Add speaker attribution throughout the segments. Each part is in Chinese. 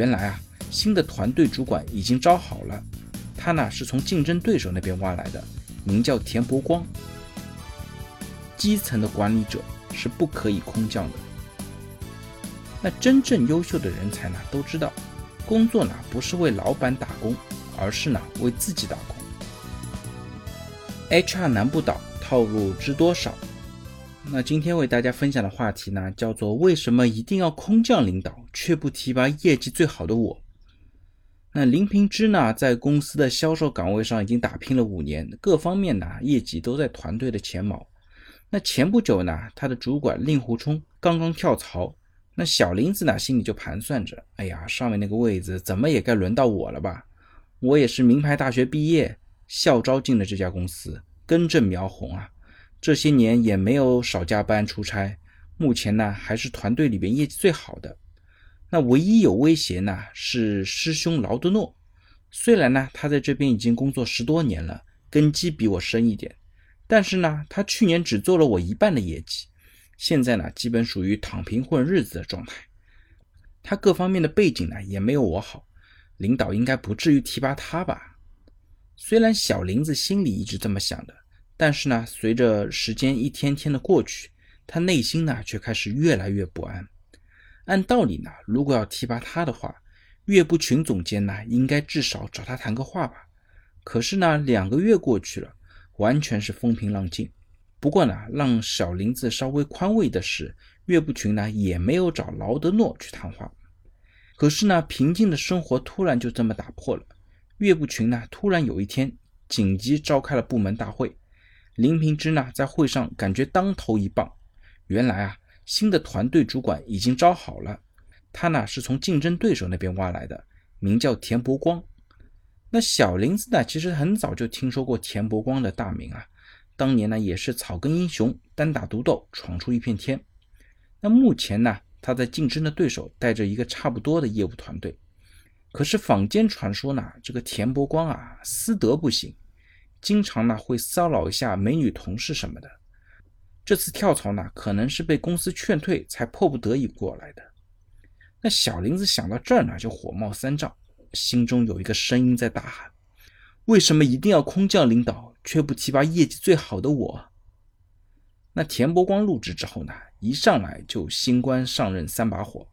Speaker 1: 原来啊，新的团队主管已经招好了，他呢是从竞争对手那边挖来的，名叫田伯光。基层的管理者是不可以空降的。那真正优秀的人才呢，都知道，工作呢不是为老板打工，而是呢为自己打工。HR 难不倒，套路知多少？那今天为大家分享的话题呢，叫做为什么一定要空降领导，却不提拔业绩最好的我？那林平之呢，在公司的销售岗位上已经打拼了五年，各方面呢业绩都在团队的前茅。那前不久呢，他的主管令狐冲刚刚跳槽，那小林子呢心里就盘算着，哎呀，上面那个位子怎么也该轮到我了吧？我也是名牌大学毕业，校招进了这家公司，根正苗红啊。这些年也没有少加班出差，目前呢还是团队里边业绩最好的。那唯一有威胁呢是师兄劳德诺，虽然呢他在这边已经工作十多年了，根基比我深一点，但是呢他去年只做了我一半的业绩，现在呢基本属于躺平混日子的状态。他各方面的背景呢也没有我好，领导应该不至于提拔他吧？虽然小林子心里一直这么想的。但是呢，随着时间一天天的过去，他内心呢却开始越来越不安。按道理呢，如果要提拔他的话，岳不群总监呢应该至少找他谈个话吧。可是呢，两个月过去了，完全是风平浪静。不过呢，让小林子稍微宽慰的是，岳不群呢也没有找劳德诺去谈话。可是呢，平静的生活突然就这么打破了。岳不群呢突然有一天紧急召开了部门大会。林平之呢，在会上感觉当头一棒。原来啊，新的团队主管已经招好了，他呢是从竞争对手那边挖来的，名叫田伯光。那小林子呢，其实很早就听说过田伯光的大名啊，当年呢也是草根英雄，单打独斗闯出一片天。那目前呢，他在竞争的对手带着一个差不多的业务团队，可是坊间传说呢，这个田伯光啊，私德不行。经常呢会骚扰一下美女同事什么的，这次跳槽呢可能是被公司劝退才迫不得已过来的。那小林子想到这儿呢就火冒三丈，心中有一个声音在大喊：为什么一定要空降领导，却不提拔业绩最好的我？那田伯光入职之后呢，一上来就新官上任三把火，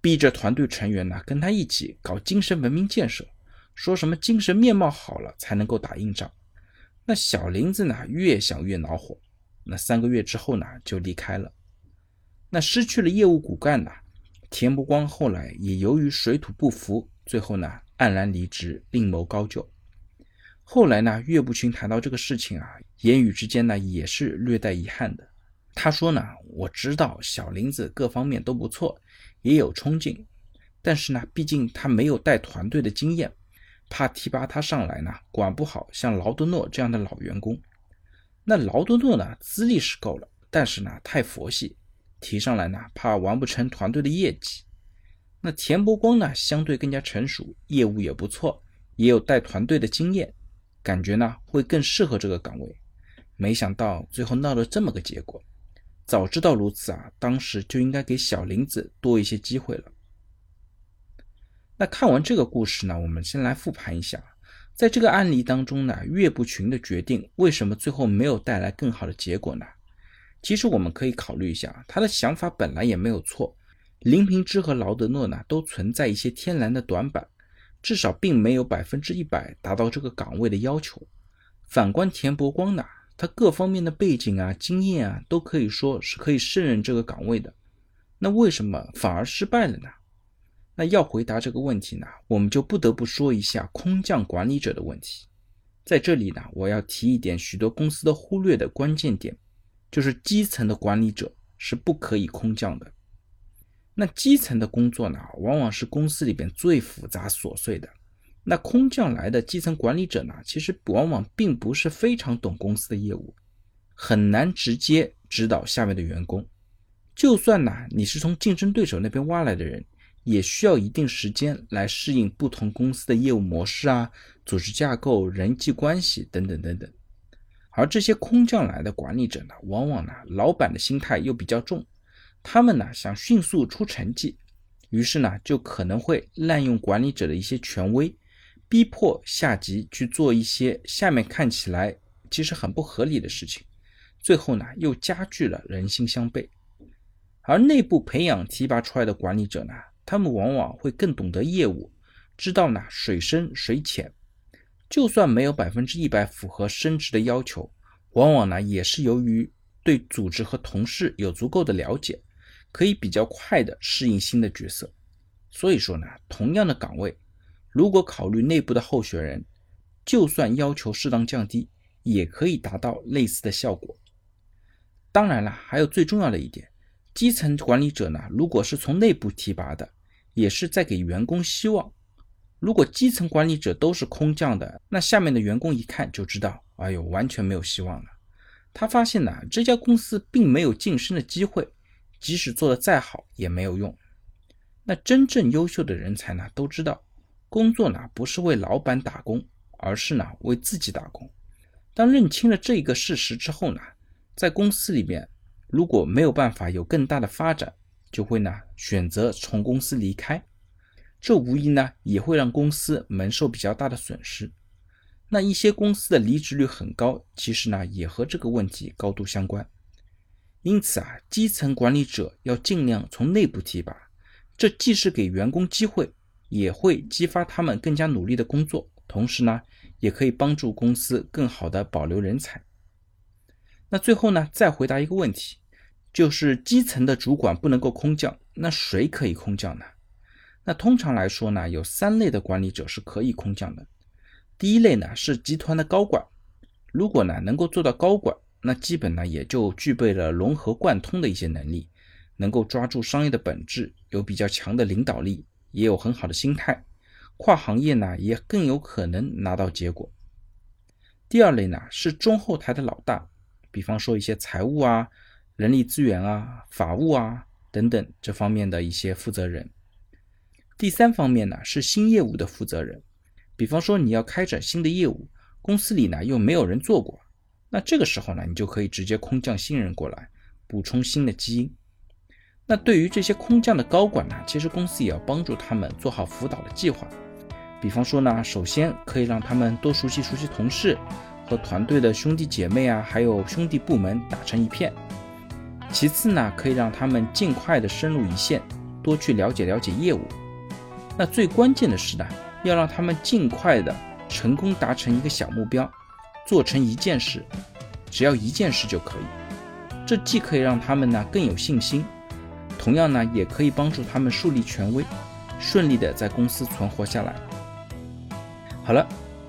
Speaker 1: 逼着团队成员呢跟他一起搞精神文明建设，说什么精神面貌好了才能够打硬仗。那小林子呢，越想越恼火。那三个月之后呢，就离开了。那失去了业务骨干呢，田伯光后来也由于水土不服，最后呢黯然离职，另谋高就。后来呢，岳不群谈到这个事情啊，言语之间呢也是略带遗憾的。他说呢，我知道小林子各方面都不错，也有冲劲，但是呢，毕竟他没有带团队的经验。怕提拔他上来呢，管不好像劳德诺这样的老员工。那劳德诺呢，资历是够了，但是呢太佛系，提上来呢怕完不成团队的业绩。那田伯光呢，相对更加成熟，业务也不错，也有带团队的经验，感觉呢会更适合这个岗位。没想到最后闹了这么个结果。早知道如此啊，当时就应该给小林子多一些机会了。那看完这个故事呢，我们先来复盘一下，在这个案例当中呢，岳不群的决定为什么最后没有带来更好的结果呢？其实我们可以考虑一下，他的想法本来也没有错。林平之和劳德诺呢，都存在一些天然的短板，至少并没有百分之一百达到这个岗位的要求。反观田伯光呢，他各方面的背景啊、经验啊，都可以说是可以胜任这个岗位的。那为什么反而失败了呢？那要回答这个问题呢，我们就不得不说一下空降管理者的问题。在这里呢，我要提一点许多公司都忽略的关键点，就是基层的管理者是不可以空降的。那基层的工作呢，往往是公司里边最复杂琐碎的。那空降来的基层管理者呢，其实往往并不是非常懂公司的业务，很难直接指导下面的员工。就算呢，你是从竞争对手那边挖来的人。也需要一定时间来适应不同公司的业务模式啊、组织架构、人际关系等等等等。而这些空降来的管理者呢，往往呢老板的心态又比较重，他们呢想迅速出成绩，于是呢，就可能会滥用管理者的一些权威，逼迫下级去做一些下面看起来其实很不合理的事情，最后呢，又加剧了人心相悖。而内部培养提拔出来的管理者呢，他们往往会更懂得业务，知道呢水深水浅，就算没有百分之一百符合升职的要求，往往呢也是由于对组织和同事有足够的了解，可以比较快的适应新的角色。所以说呢，同样的岗位，如果考虑内部的候选人，就算要求适当降低，也可以达到类似的效果。当然了，还有最重要的一点。基层管理者呢，如果是从内部提拔的，也是在给员工希望。如果基层管理者都是空降的，那下面的员工一看就知道，哎呦，完全没有希望了。他发现呢，这家公司并没有晋升的机会，即使做的再好也没有用。那真正优秀的人才呢，都知道，工作呢不是为老板打工，而是呢为自己打工。当认清了这个事实之后呢，在公司里面。如果没有办法有更大的发展，就会呢选择从公司离开，这无疑呢也会让公司蒙受比较大的损失。那一些公司的离职率很高，其实呢也和这个问题高度相关。因此啊，基层管理者要尽量从内部提拔，这既是给员工机会，也会激发他们更加努力的工作，同时呢也可以帮助公司更好的保留人才。那最后呢再回答一个问题。就是基层的主管不能够空降，那谁可以空降呢？那通常来说呢，有三类的管理者是可以空降的。第一类呢是集团的高管，如果呢能够做到高管，那基本呢也就具备了融合贯通的一些能力，能够抓住商业的本质，有比较强的领导力，也有很好的心态，跨行业呢也更有可能拿到结果。第二类呢是中后台的老大，比方说一些财务啊。人力资源啊、法务啊等等这方面的一些负责人。第三方面呢是新业务的负责人，比方说你要开展新的业务，公司里呢又没有人做过，那这个时候呢你就可以直接空降新人过来，补充新的基因。那对于这些空降的高管呢，其实公司也要帮助他们做好辅导的计划，比方说呢，首先可以让他们多熟悉熟悉同事和团队的兄弟姐妹啊，还有兄弟部门打成一片。其次呢，可以让他们尽快的深入一线，多去了解了解业务。那最关键的是呢，要让他们尽快的成功达成一个小目标，做成一件事，只要一件事就可以。这既可以让他们呢更有信心，同样呢也可以帮助他们树立权威，顺利的在公司存活下来。好了，